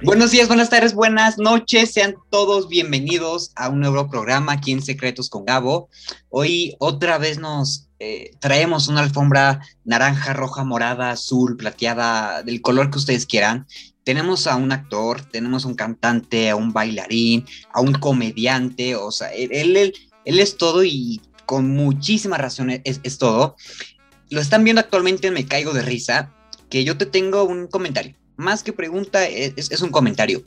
Buenos días, buenas tardes, buenas noches. Sean todos bienvenidos a un nuevo programa aquí en Secretos con Gabo. Hoy otra vez nos eh, traemos una alfombra naranja, roja, morada, azul, plateada, del color que ustedes quieran. Tenemos a un actor, tenemos a un cantante, a un bailarín, a un comediante, o sea, él, es todo y con muchísimas razones es, es todo. Lo están viendo actualmente Me Caigo de Risa, que yo te tengo un comentario más que pregunta, es, un comentario.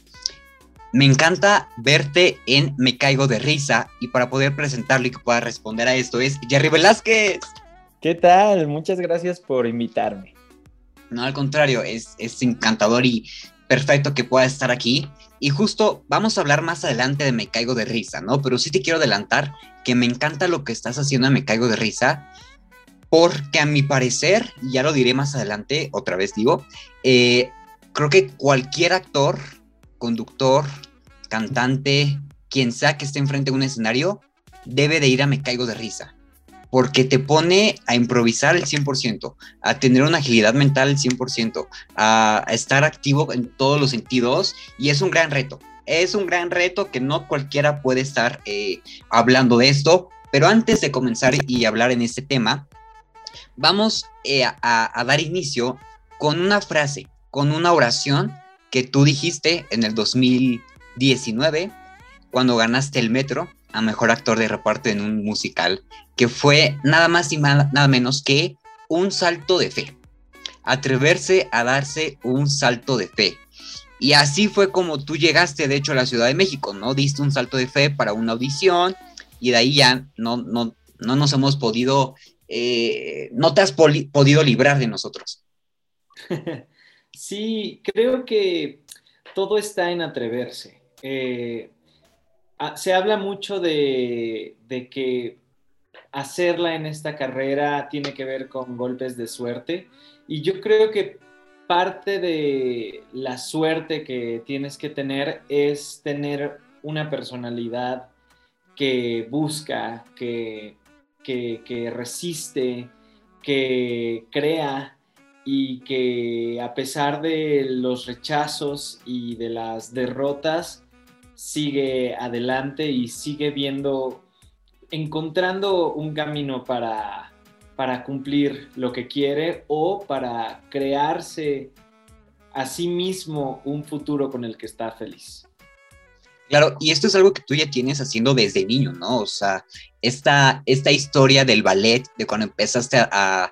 Me encanta verte en Me Caigo de Risa y para poder presentarlo y que pueda responder a esto es Jerry Velázquez. ¿Qué tal? Muchas gracias por invitarme. No, al contrario, es, es encantador y perfecto que pueda estar aquí. Y justo vamos a hablar más adelante de Me Caigo de Risa, ¿no? Pero sí te quiero adelantar que me encanta lo que estás haciendo en Me Caigo de Risa, porque a mi parecer, ya lo diré más adelante, otra vez digo, eh, creo que cualquier actor, conductor, cantante, quien sea que esté enfrente de un escenario, debe de ir a Me Caigo de Risa. Porque te pone a improvisar el 100%, a tener una agilidad mental el 100%, a, estar activo en todos los sentidos y es un gran reto. Es un gran reto que no cualquiera puede estar eh, hablando de esto, pero antes de comenzar y hablar en este tema, vamos eh, a dar inicio con una frase con una oración que tú dijiste en el 2019 cuando ganaste el Metro a Mejor Actor de Reparto en un musical, que fue nada más y nada menos que un salto de fe. Atreverse a darse un salto de fe. Y así fue como tú llegaste, de hecho, a la Ciudad de México, ¿no? Diste un salto de fe para una audición y de ahí ya no, no, no nos hemos podido, eh, no te has podido librar de nosotros. Sí, creo que todo está en atreverse. Eh, se habla mucho de, que hacerla en esta carrera tiene que ver con golpes de suerte y yo creo que parte de la suerte que tienes que tener es tener una personalidad que busca, que, que resiste, que crea y que a pesar de los rechazos y de las derrotas, sigue adelante y sigue viendo, encontrando un camino para, para cumplir lo que quiere o para crearse a sí mismo un futuro con el que está feliz. Claro, y esto es algo que tú ya tienes haciendo desde niño, ¿no? O sea, esta, esta historia del ballet, de cuando empezaste a,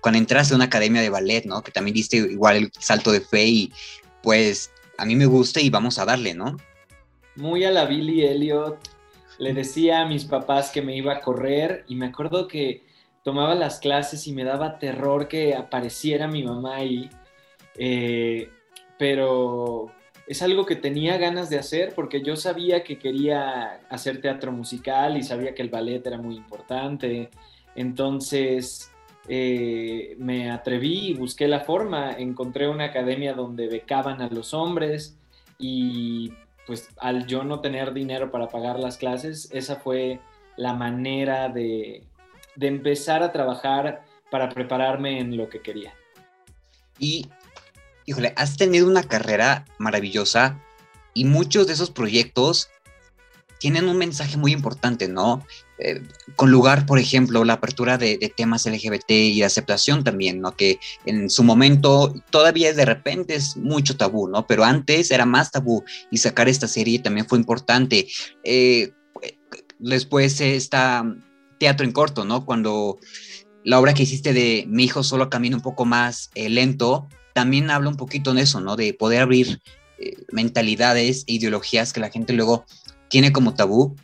cuando entraste a una academia de ballet, ¿no? Que también diste igual el salto de fe y pues a mí me gusta y vamos a darle, ¿no? Muy a la Billy Elliot. Le decía a mis papás que me iba a correr y me acuerdo que tomaba las clases y me daba terror que apareciera mi mamá ahí. Eh, pero es algo que tenía ganas de hacer porque yo sabía que quería hacer teatro musical y sabía que el ballet era muy importante. Entonces, eh, me atreví y busqué la forma, encontré una academia donde becaban a los hombres y pues al yo no tener dinero para pagar las clases, esa fue la manera de, de empezar a trabajar para prepararme en lo que quería. Y, híjole, has tenido una carrera maravillosa y muchos de esos proyectos tienen un mensaje muy importante, ¿no? Eh, con lugar, por ejemplo, la apertura de, temas LGBT y de aceptación también, ¿no? Que en su momento todavía de repente es mucho tabú, ¿no? Pero antes era más tabú y sacar esta serie también fue importante. Eh, después está teatro en corto, ¿no? Cuando la obra que hiciste de Mi hijo solo camina un poco más eh, lento, también habla un poquito de eso, ¿no? De poder abrir mentalidades e ideologías que la gente luego tiene como tabú.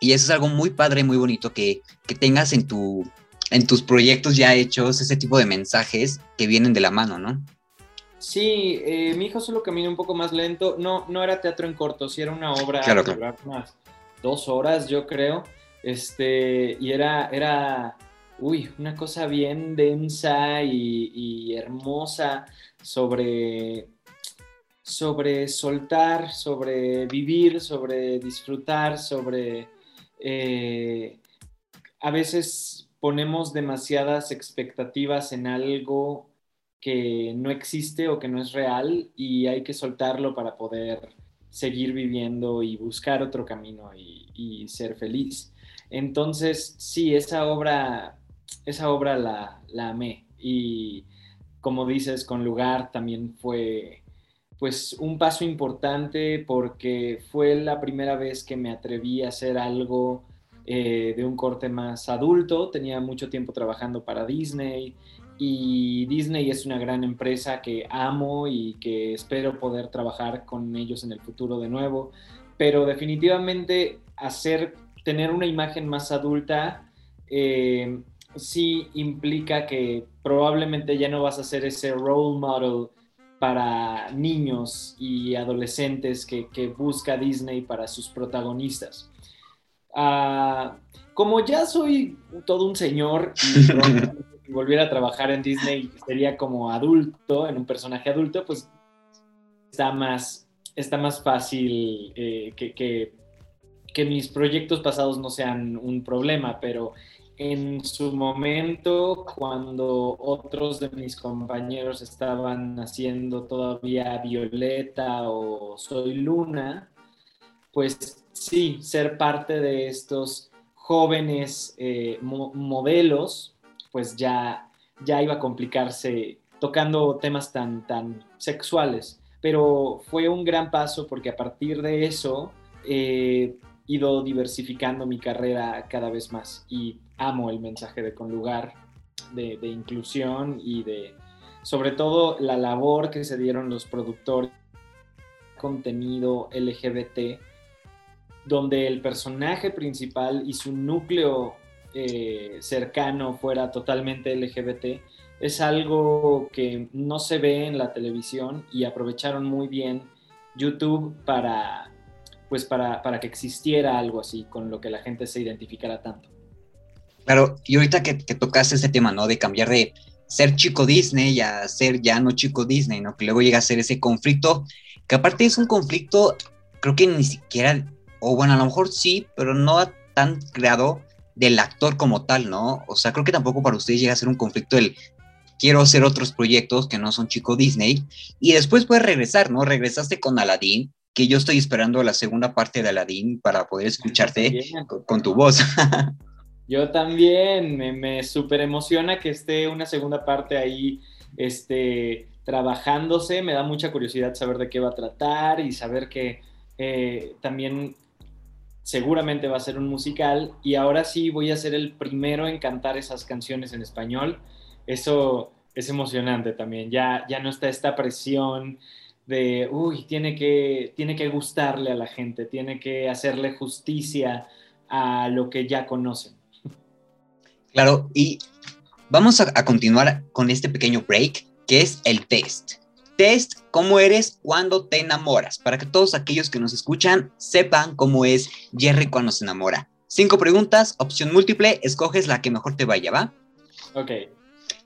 Y eso es algo muy padre, muy bonito que, tengas en, tu, en tus proyectos ya hechos ese tipo de mensajes que vienen de la mano, ¿no? Sí, eh, mi hijo solo camina un poco más lento. No, no era teatro en corto, sí era una obra claro, claro. unas dos horas, yo creo. Este, y era, era, uy, una cosa bien densa y, y hermosa sobre sobre soltar, sobre vivir, sobre disfrutar, sobre... Eh, a veces ponemos demasiadas expectativas en algo que no existe o que no es real y hay que soltarlo para poder seguir viviendo y buscar otro camino y, ser feliz. Entonces, sí, esa obra, esa obra la, la amé y como dices, con lugar también fue pues un paso importante porque fue la primera vez que me atreví a hacer algo eh, de un corte más adulto. Tenía mucho tiempo trabajando para Disney y Disney es una gran empresa que amo y que espero poder trabajar con ellos en el futuro de nuevo. Pero definitivamente hacer, tener una imagen más adulta eh, sí implica que probablemente ya no vas a ser ese role model para niños y adolescentes que, busca Disney para sus protagonistas. Ah, como ya soy todo un señor y volviera a trabajar en Disney sería como adulto, en un personaje adulto, pues está más, está más fácil eh, que, que, que mis proyectos pasados no sean un problema, pero en su momento, cuando otros de mis compañeros estaban haciendo todavía Violeta o Soy Luna, pues sí, ser parte de estos jóvenes eh, modelos, pues ya, ya iba a complicarse tocando temas tan, tan sexuales. Pero fue un gran paso porque a partir de eso he ido diversificando mi carrera cada vez más y amo el mensaje de Conlugar, de, de inclusión y de, sobre todo, la labor que se dieron los productores contenido LGBT, donde el personaje principal y su núcleo eh, cercano fuera totalmente LGBT, es algo que no se ve en la televisión y aprovecharon muy bien YouTube para, pues para, para que existiera algo así, con lo que la gente se identificara tanto. Claro, y ahorita que, que tocaste ese tema, ¿no? De cambiar de ser chico Disney a ser ya no chico Disney, ¿no? Que luego llega a ser ese conflicto, que aparte es un conflicto, creo que ni siquiera, o bueno, a lo mejor sí, pero no tan creado del actor como tal, ¿no? O sea, creo que tampoco para ustedes llega a ser un conflicto el quiero hacer otros proyectos que no son chico Disney, y después puedes regresar, ¿no? Regresaste con Aladdin, que yo estoy esperando la segunda parte de Aladdin para poder escucharte con, con tu voz. Yo también, me, me súper emociona que esté una segunda parte ahí este, trabajándose, me da mucha curiosidad saber de qué va a tratar y saber que eh, también seguramente va a ser un musical y ahora sí voy a ser el primero en cantar esas canciones en español. Eso es emocionante también, ya, ya no está esta presión de, uy, tiene que, tiene que gustarle a la gente, tiene que hacerle justicia a lo que ya conocen. Claro, y vamos a, continuar con este pequeño break, que es el test. Test cómo eres cuando te enamoras, para que todos aquellos que nos escuchan sepan cómo es Jerry cuando se enamora. Cinco preguntas, opción múltiple, escoges la que mejor te vaya, ¿va? Ok.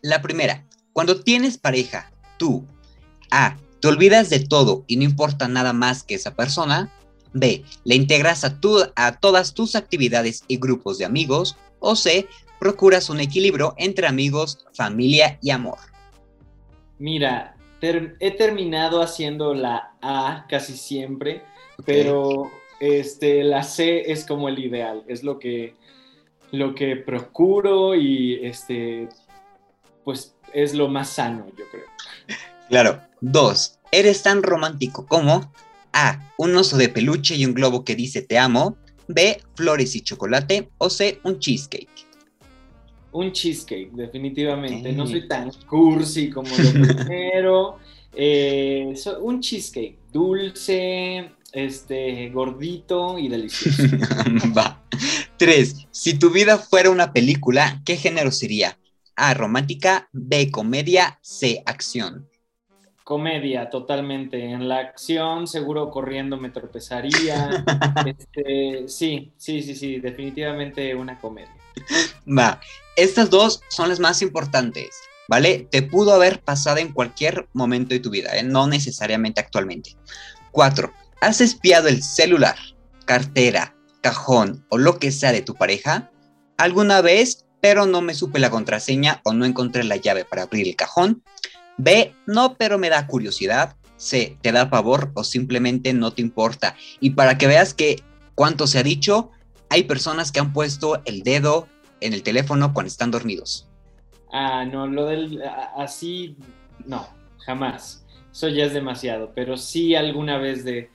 La primera, cuando tienes pareja, tú, A, te olvidas de todo y no importa nada más que esa persona. B, le integras a, a todas tus actividades y grupos de amigos. O C, procuras un equilibrio entre amigos, familia y amor? Mira, he terminado haciendo la A casi siempre, pero este, la C es como el ideal, es lo que, lo que procuro y este, pues es lo más sano, yo creo. Claro. Dos, eres tan romántico como A, un oso de peluche y un globo que dice te amo, B, flores y chocolate o C, un cheesecake. Un cheesecake, definitivamente. No soy tan cursi como lo primero. Eh, un cheesecake, dulce, este, gordito y delicioso. Va. Tres. Si tu vida fuera una película, ¿qué género sería? A, romántica, B, comedia, C, acción. Comedia, totalmente. En la acción, seguro corriendo me tropezaría. Este, sí, sí, sí, sí, definitivamente una comedia. Va, estas dos son las más importantes, ¿vale? Te pudo haber pasado en cualquier momento de tu vida, ¿eh? no necesariamente actualmente. Cuatro, ¿has espiado el celular, cartera, cajón o lo que sea de tu pareja? ¿Alguna vez, pero no me supe la contraseña o no encontré la llave para abrir el cajón? B, no, pero me da curiosidad. C, te da pavor o simplemente no te importa. Y para que veas que cuánto se ha dicho, hay personas que han puesto el dedo en el teléfono cuando están dormidos. Ah, no, lo del así, no, jamás. Eso ya es demasiado, pero sí alguna vez de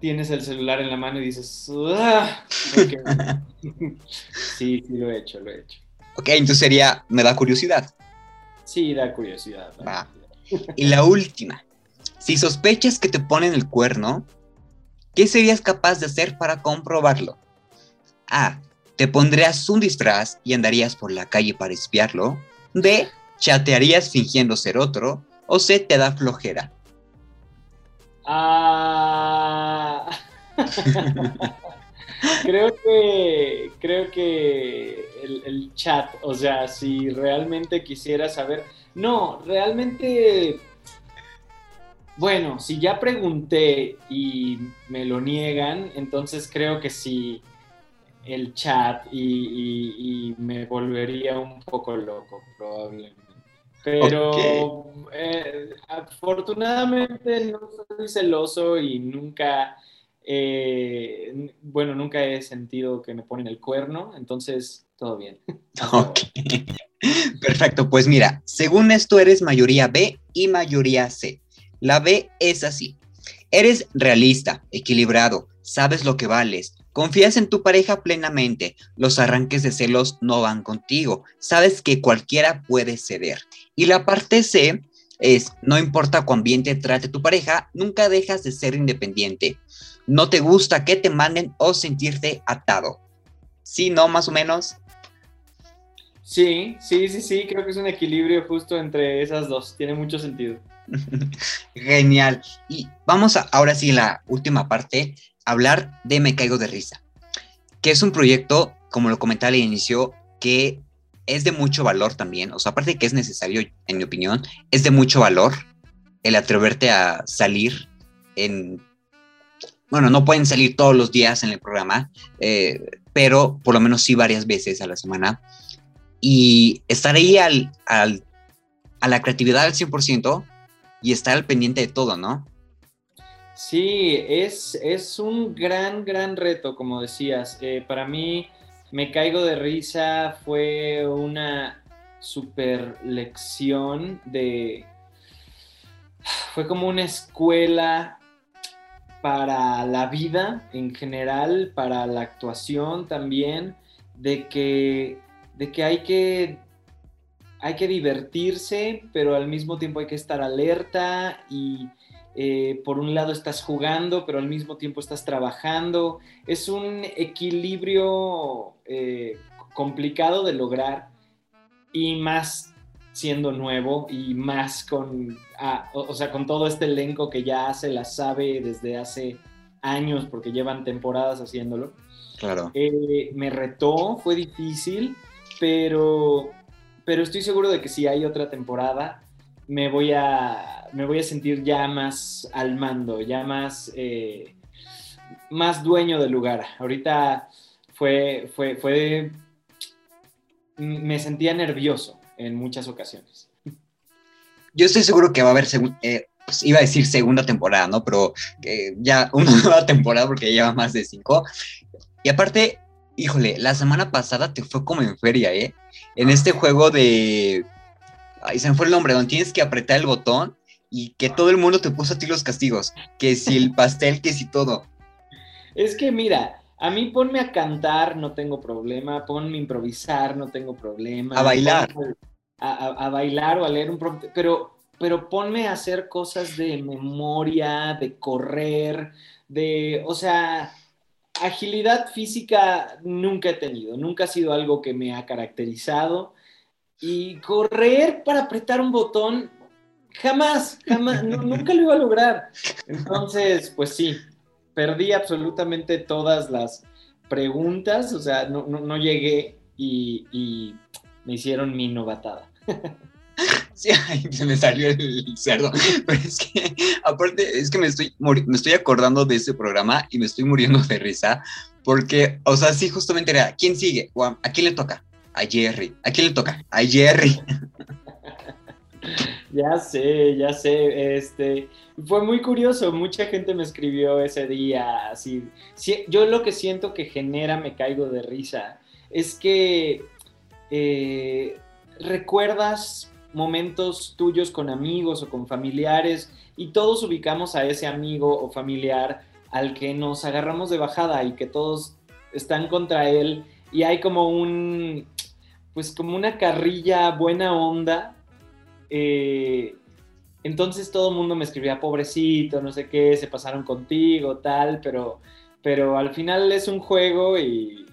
tienes el celular en la mano y dices, ah", sí, sí lo he hecho, lo he hecho. Ok, entonces sería, me da curiosidad. Sí, da curiosidad. Va. Y la última, si sospechas que te ponen el cuerno, ¿qué serías capaz de hacer para comprobarlo? A. Te pondrías un disfraz y andarías por la calle para espiarlo. B. Chatearías fingiendo ser otro. O C. Te da flojera. Ah. creo que creo que el, chat, o sea, si realmente quisiera saber, no, realmente, bueno, si ya pregunté y me lo niegan, entonces creo que sí el chat y, me volvería un poco loco probablemente. Pero eh, afortunadamente no soy celoso y nunca eh, bueno, nunca he sentido que me ponen el cuerno, entonces todo bien. Ok. Perfecto, pues mira, según esto eres mayoría B y mayoría C. La B es así. Eres realista, equilibrado, sabes lo que vales, confías en tu pareja plenamente, los arranques de celos no van contigo, sabes que cualquiera puede ceder. Y la parte C es, no importa cuán bien te trate tu pareja, nunca dejas de ser independiente no te gusta que te manden o sentirte atado. ¿Sí, no, más o menos? Sí, sí, sí, sí, creo que es un equilibrio justo entre esas dos, tiene mucho sentido. Genial. Y vamos a, ahora sí, la última parte, hablar de Me Caigo de Risa, que es un proyecto, como lo comentaba al inicio, que es de mucho valor también, o sea, aparte de que es necesario, en mi opinión, es de mucho valor el atreverte a salir en bueno, no pueden salir todos los días en el programa, eh, pero por lo menos sí varias veces a la semana. Y estar ahí al, a la creatividad al 100% y estar al pendiente de todo, ¿no? Sí, es, es un gran, gran reto, como decías. Eh, para mí, me caigo de risa, fue una super lección de... Fue como una escuela para la vida en general, para la actuación también, de que, de que hay que hay que divertirse, pero al mismo tiempo hay que estar alerta y eh, por un lado estás jugando, pero al mismo tiempo estás trabajando. Es un equilibrio eh, complicado de lograr y más siendo nuevo y más con, ah, o, sea, con todo este elenco que ya se la sabe desde hace años porque llevan temporadas haciéndolo. Claro. Eh, me retó, fue difícil, pero, pero estoy seguro de que si hay otra temporada, me voy a, me voy a sentir ya más al mando, ya más, eh, más dueño del lugar. Ahorita fue, fue, fue, me sentía nervioso en muchas ocasiones. Yo estoy seguro que va a haber, eh, pues iba a decir segunda temporada, ¿no? Pero eh, ya una nueva temporada porque lleva más de cinco. Y aparte, híjole, la semana pasada te fue como en feria, ¿eh? En este juego de... Ahí se me fue el nombre, donde tienes que apretar el botón y que todo el mundo te puso a ti los castigos. Que si el pastel, que si todo. Es que mira, a mí ponme a cantar, no tengo problema. Ponme a improvisar, no tengo problema. A bailar. A, bailar o a leer un... Pero, pero ponme a hacer cosas de memoria, de correr, de... O sea, agilidad física nunca he tenido. Nunca ha sido algo que me ha caracterizado. Y correr para apretar un botón, jamás, jamás, nunca lo iba a lograr. Entonces, pues sí, perdí absolutamente todas las preguntas, o sea, no, llegué y, me hicieron mi novatada. Sí, se me salió el cerdo. Pero es que, aparte, es que me estoy, me estoy acordando de ese programa y me estoy muriendo de risa. Porque, o sea, sí, justamente era, ¿quién sigue? ¿A quién le toca? A Jerry. ¿A quién le toca? A Jerry. Ya sé, ya sé. Este, fue muy curioso. Mucha gente me escribió ese día. Así, yo lo que siento que genera me caigo de risa es que eh, recuerdas momentos tuyos con amigos o con familiares y todos ubicamos a ese amigo o familiar al que nos agarramos de bajada y que todos están contra él y hay como un, pues como una carrilla buena onda. Eh, entonces todo el mundo me escribía, pobrecito, no sé qué, se pasaron contigo, tal, pero, pero al final es un juego y,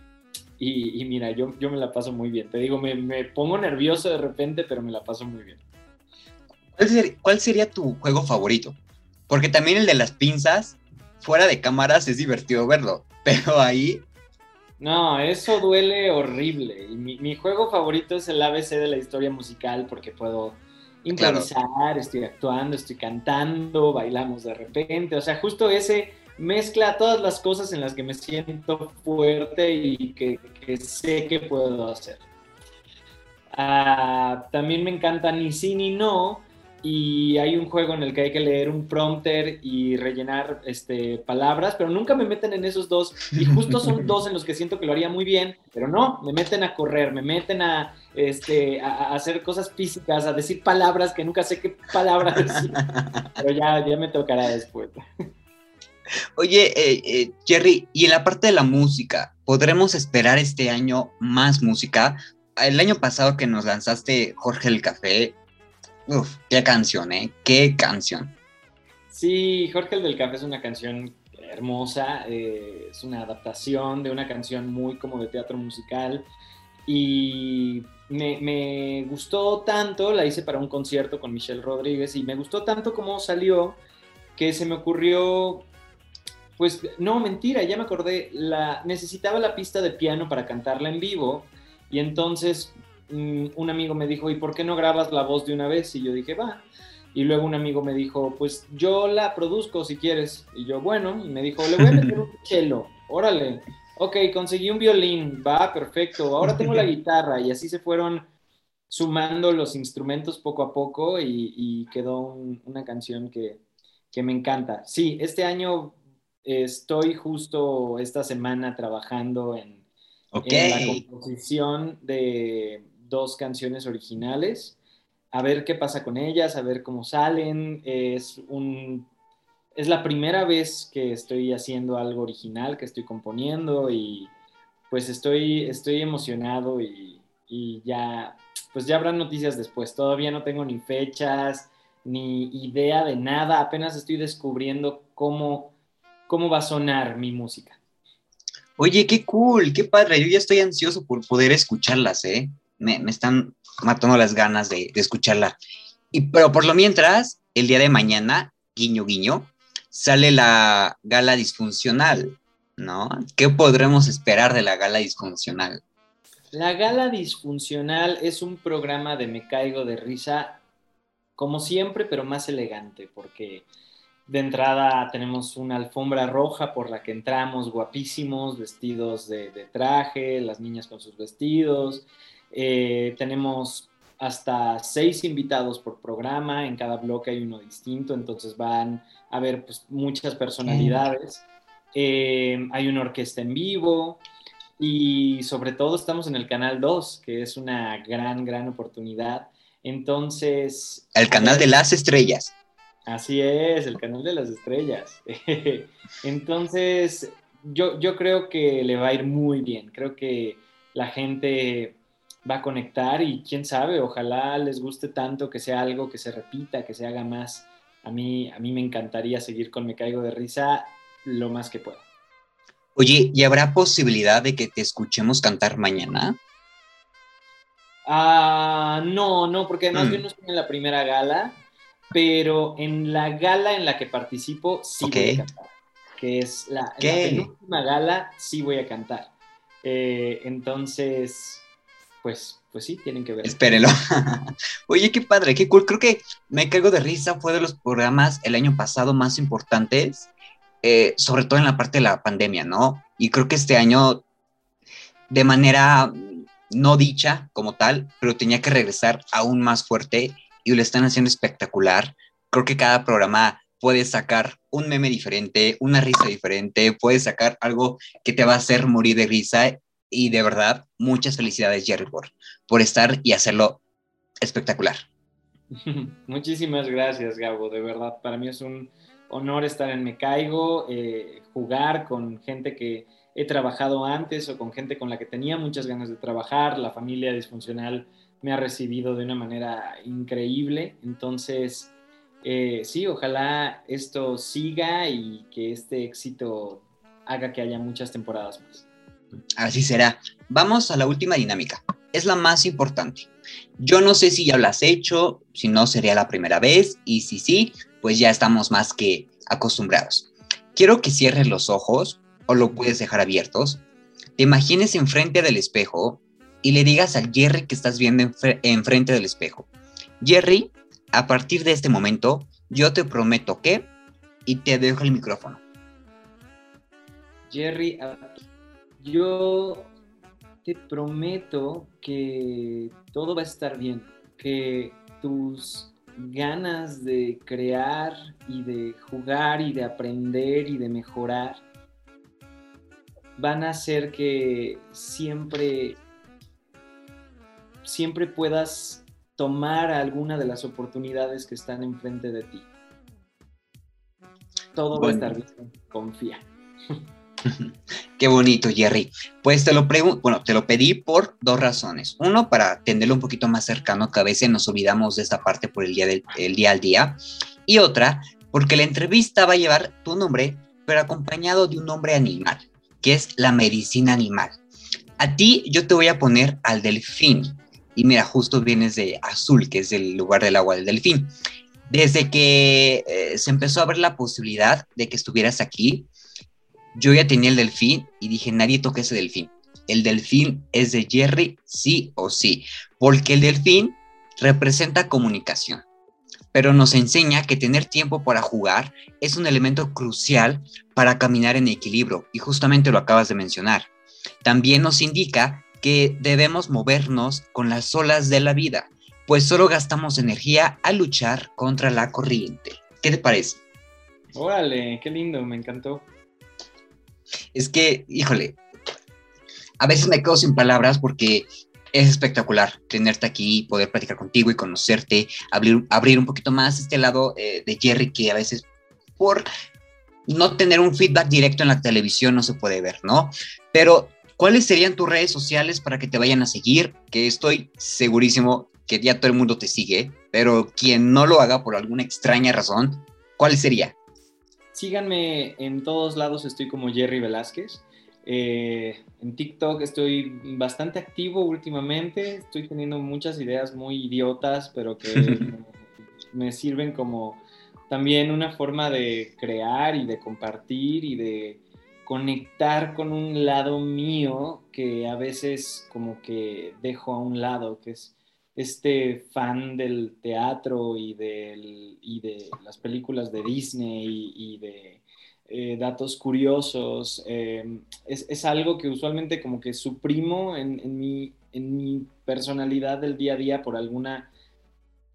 y, mira, yo, yo me la paso muy bien. Te digo, me, me, pongo nervioso de repente, pero me la paso muy bien. ¿Cuál sería, tu juego favorito? Porque también el de las pinzas, fuera de cámaras, es divertido verlo, pero ahí... No, eso duele horrible. Y mi, mi juego favorito es el ABC de la historia musical porque puedo improvisar, estoy actuando, estoy cantando, bailamos de repente. O sea, justo ese mezcla todas las cosas en las que me siento fuerte y que, sé que puedo hacer. Ah, también me encanta ni sí ni no. Y hay un juego en el que hay que leer un prompter y rellenar este, palabras, pero nunca me meten en esos dos. Y justo son dos en los que siento que lo haría muy bien, pero no, me meten a correr, me meten a, este, a, hacer cosas físicas, a decir palabras que nunca sé qué palabras decir. Pero ya, ya me tocará después. Oye, eh, eh, Jerry, y en la parte de la música, ¿podremos esperar este año más música? El año pasado que nos lanzaste Jorge el Café, uff, qué canción, ¿eh? Qué canción. Sí, Jorge el del Café es una canción hermosa, eh, es una adaptación de una canción muy como de teatro musical y me, gustó tanto, la hice para un concierto con Michelle Rodríguez y me gustó tanto como salió que se me ocurrió pues no, mentira, ya me acordé, la, necesitaba la pista de piano para cantarla en vivo y entonces un amigo me dijo, ¿y por qué no grabas la voz de una vez? Y yo dije, va. Y luego un amigo me dijo, pues yo la produzco si quieres. Y yo, bueno, y me dijo, le voy a meter un cello, órale. Ok, conseguí un violín, va, perfecto. Ahora tengo la guitarra y así se fueron sumando los instrumentos poco a poco y, quedó una canción que, que me encanta. Sí, este año Estoy justo esta semana trabajando en, la composición de dos canciones originales. A ver qué pasa con ellas, a ver cómo salen. Es, un, es la primera vez que estoy haciendo algo original, que estoy componiendo y pues estoy, estoy emocionado y, y ya, pues ya habrán noticias después. Todavía no tengo ni fechas, ni idea de nada. Apenas estoy descubriendo cómo cómo va a sonar mi música. Oye, qué cool, qué padre. Yo ya estoy ansioso por poder escucharlas, ¿eh? Me, están matando las ganas de, escucharla. Y, pero por lo mientras, el día de mañana, guiño, guiño, sale la gala disfuncional, ¿no? ¿Qué podremos esperar de la gala disfuncional? La gala disfuncional es un programa de Me Caigo de Risa, como siempre, pero más elegante, porque de entrada tenemos una alfombra roja por la que entramos guapísimos, vestidos de, traje, las niñas con sus vestidos. Eh, tenemos hasta seis invitados por programa, en cada bloque hay uno distinto, entonces van a haber pues, muchas personalidades. Eh, hay una orquesta en vivo y sobre todo estamos en el Canal 2, que es una gran, gran oportunidad. Entonces... El canal de las estrellas. Así es, el canal de las estrellas. Entonces, yo, yo creo que le va a ir muy bien. Creo que la gente va a conectar y quién sabe, ojalá les guste tanto que sea algo que se repita, que se haga más. A mí, a mí me encantaría seguir con Me Caigo de Risa lo más que pueda. Oye, ¿y habrá posibilidad de que te escuchemos cantar mañana? Ah, no, no, porque además yo mm. no estoy en la primera gala pero en la gala en la que participo sí voy a cantar, que es la, última gala, sí voy a cantar. Eh, entonces, pues, pues sí, tienen que ver. Espérenlo. Oye, qué padre, qué cool. Creo que Me Caigo de Risa fue de los programas el año pasado más importantes, eh, sobre todo en la parte de la pandemia, ¿no? Y creo que este año, de manera no dicha como tal, pero tenía que regresar aún más fuerte y lo están haciendo espectacular. Creo que cada programa puede sacar un meme diferente, una risa diferente, puede sacar algo que te va a hacer morir de risa y de verdad, muchas felicidades Jerry por, por estar y hacerlo espectacular. Muchísimas gracias, Gabo. De verdad, para mí es un honor estar en Me Caigo, eh, jugar con gente que he trabajado antes o con gente con la que tenía muchas ganas de trabajar. La familia disfuncional me ha recibido de una manera increíble. Entonces, eh, sí, ojalá esto siga y que este éxito haga que haya muchas temporadas más. Así será. Vamos a la última dinámica. Es la más importante. Yo no sé si ya lo has hecho, si no sería la primera vez y si sí, pues ya estamos más que acostumbrados. Quiero que cierres los ojos o lo puedes dejar abiertos. Te imagines enfrente del espejo y le digas al Jerry que estás viendo enfrente del espejo. Jerry, a partir de este momento, yo te prometo que... Y te dejo el micrófono. Jerry, yo te prometo que todo va a estar bien, que tus ganas de crear y de jugar y de aprender y de mejorar van a hacer que siempre siempre puedas tomar alguna de las oportunidades que están enfrente de ti. Todo va a estar bien, confía. Qué bonito, Jerry. Pues te lo bueno, te lo pedí por dos razones. Uno, para tenerlo un poquito más cercano, que a veces nos olvidamos de esta parte por el día, del, día al día. Y otra, porque la entrevista va a llevar tu nombre, pero acompañado de un nombre animal, que es la medicina animal. A ti yo te voy a poner al delfín. Y mira, justo vienes de azul, que es el lugar del agua del delfín. Desde que eh, se empezó a ver la posibilidad de que estuvieras aquí, yo ya tenía el delfín y dije, nadie toque ese delfín. El delfín es de Jerry, sí o sí, porque el delfín representa comunicación, pero nos enseña que tener tiempo para jugar es un elemento crucial para caminar en equilibrio, y justamente lo acabas de mencionar. También nos indica que debemos movernos con las olas de la vida, pues solo gastamos energía al luchar contra la corriente. ¿Qué te parece? Órale, qué lindo, me encantó es que, híjole, a veces me quedo sin palabras porque es espectacular tenerte aquí, poder platicar contigo y conocerte, abrir, un poquito más este lado eh, de Jerry que a veces por no tener un feedback directo en la televisión no se puede ver, ¿no? Pero, ¿cuáles serían tus redes sociales para que te vayan a seguir? Que estoy segurísimo que ya todo el mundo te sigue, pero quien no lo haga por alguna extraña razón, ¿cuál sería? Síganme en todos lados, estoy como Jerry Velázquez. Eh, en TikTok estoy bastante activo últimamente, estoy teniendo muchas ideas muy idiotas, pero que me sirven como también una forma de crear y de compartir y de conectar con un lado mío que a veces como que dejo a un lado, que es este fan del teatro y, del, y de las películas de Disney y, de eh, datos curiosos, eh, es, algo que usualmente como que suprimo en, en, mi, en mi personalidad del día a día por alguna,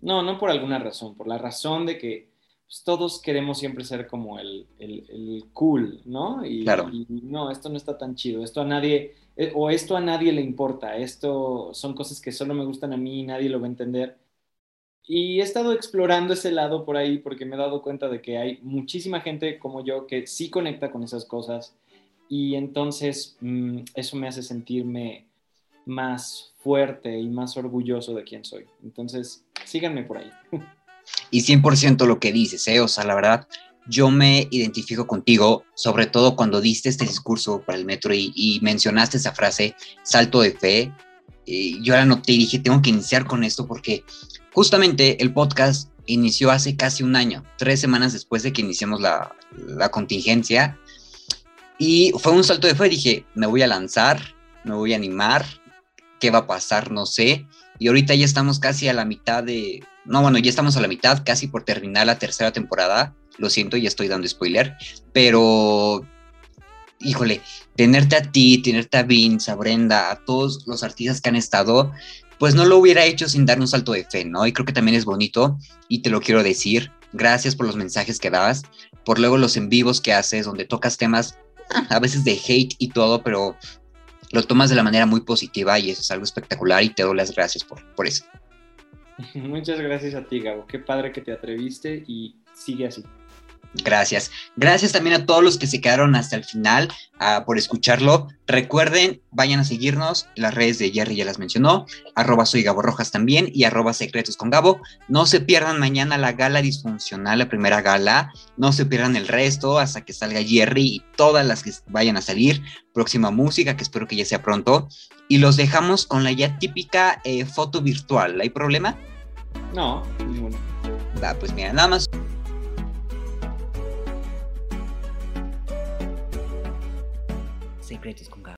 no, no por alguna razón, por la razón de que pues, todos queremos siempre ser como el, el, cool, ¿no? Y, claro. y no, esto no está tan chido, esto a nadie eh, o esto a nadie le importa, esto son cosas que solo me gustan a mí y nadie lo va a entender. Y he estado explorando ese lado por ahí porque me he dado cuenta de que hay muchísima gente como yo que sí conecta con esas cosas y entonces mm, eso me hace sentirme más fuerte y más orgulloso de quién soy. Entonces, síganme por ahí. Y 100% lo que dices, ¿eh? O sea, la verdad, yo me identifico contigo, sobre todo cuando diste este discurso para el metro y, mencionaste esa frase, salto de fe. Y yo la noté y dije, tengo que iniciar con esto porque justamente el podcast inició hace casi un año, tres semanas después de que iniciamos la, la contingencia. Y fue un salto de fe, dije, me voy a lanzar, me voy a animar, qué va a pasar, no sé. Y ahorita ya estamos casi a la mitad de, no, bueno, ya estamos a la mitad, casi por terminar la tercera temporada lo siento, ya estoy dando spoiler, pero híjole, tenerte a ti, tenerte a Vince, a Brenda, a todos los artistas que han estado, pues no lo hubiera hecho sin dar un salto de fe, ¿no? Y creo que también es bonito y te lo quiero decir. Gracias por los mensajes que dabas, por luego los en vivos que haces, donde tocas temas a veces de hate y todo, pero lo tomas de la manera muy positiva y eso es algo espectacular y te doy las gracias por, por eso. Muchas gracias a ti, Gabo. Qué padre que te atreviste y sigue así. Gracias. Gracias también a todos los que se quedaron hasta el final uh, por escucharlo. Recuerden, vayan a seguirnos. Las redes de Jerry ya las mencionó. Arroba soy Gabo Rojas también y arroba secretos con Gabo. No se pierdan mañana la gala disfuncional, la primera gala. No se pierdan el resto hasta que salga Jerry y todas las que vayan a salir. Próxima música, que espero que ya sea pronto. Y los dejamos con la ya típica eh, foto virtual. ¿Hay problema? No, ninguno. Va, pues mira, nada más. Secretos con Gabo.